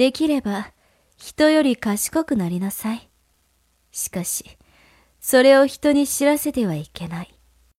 できれば人より賢くなりなさい。しかし、それを人に知らせてはいけない。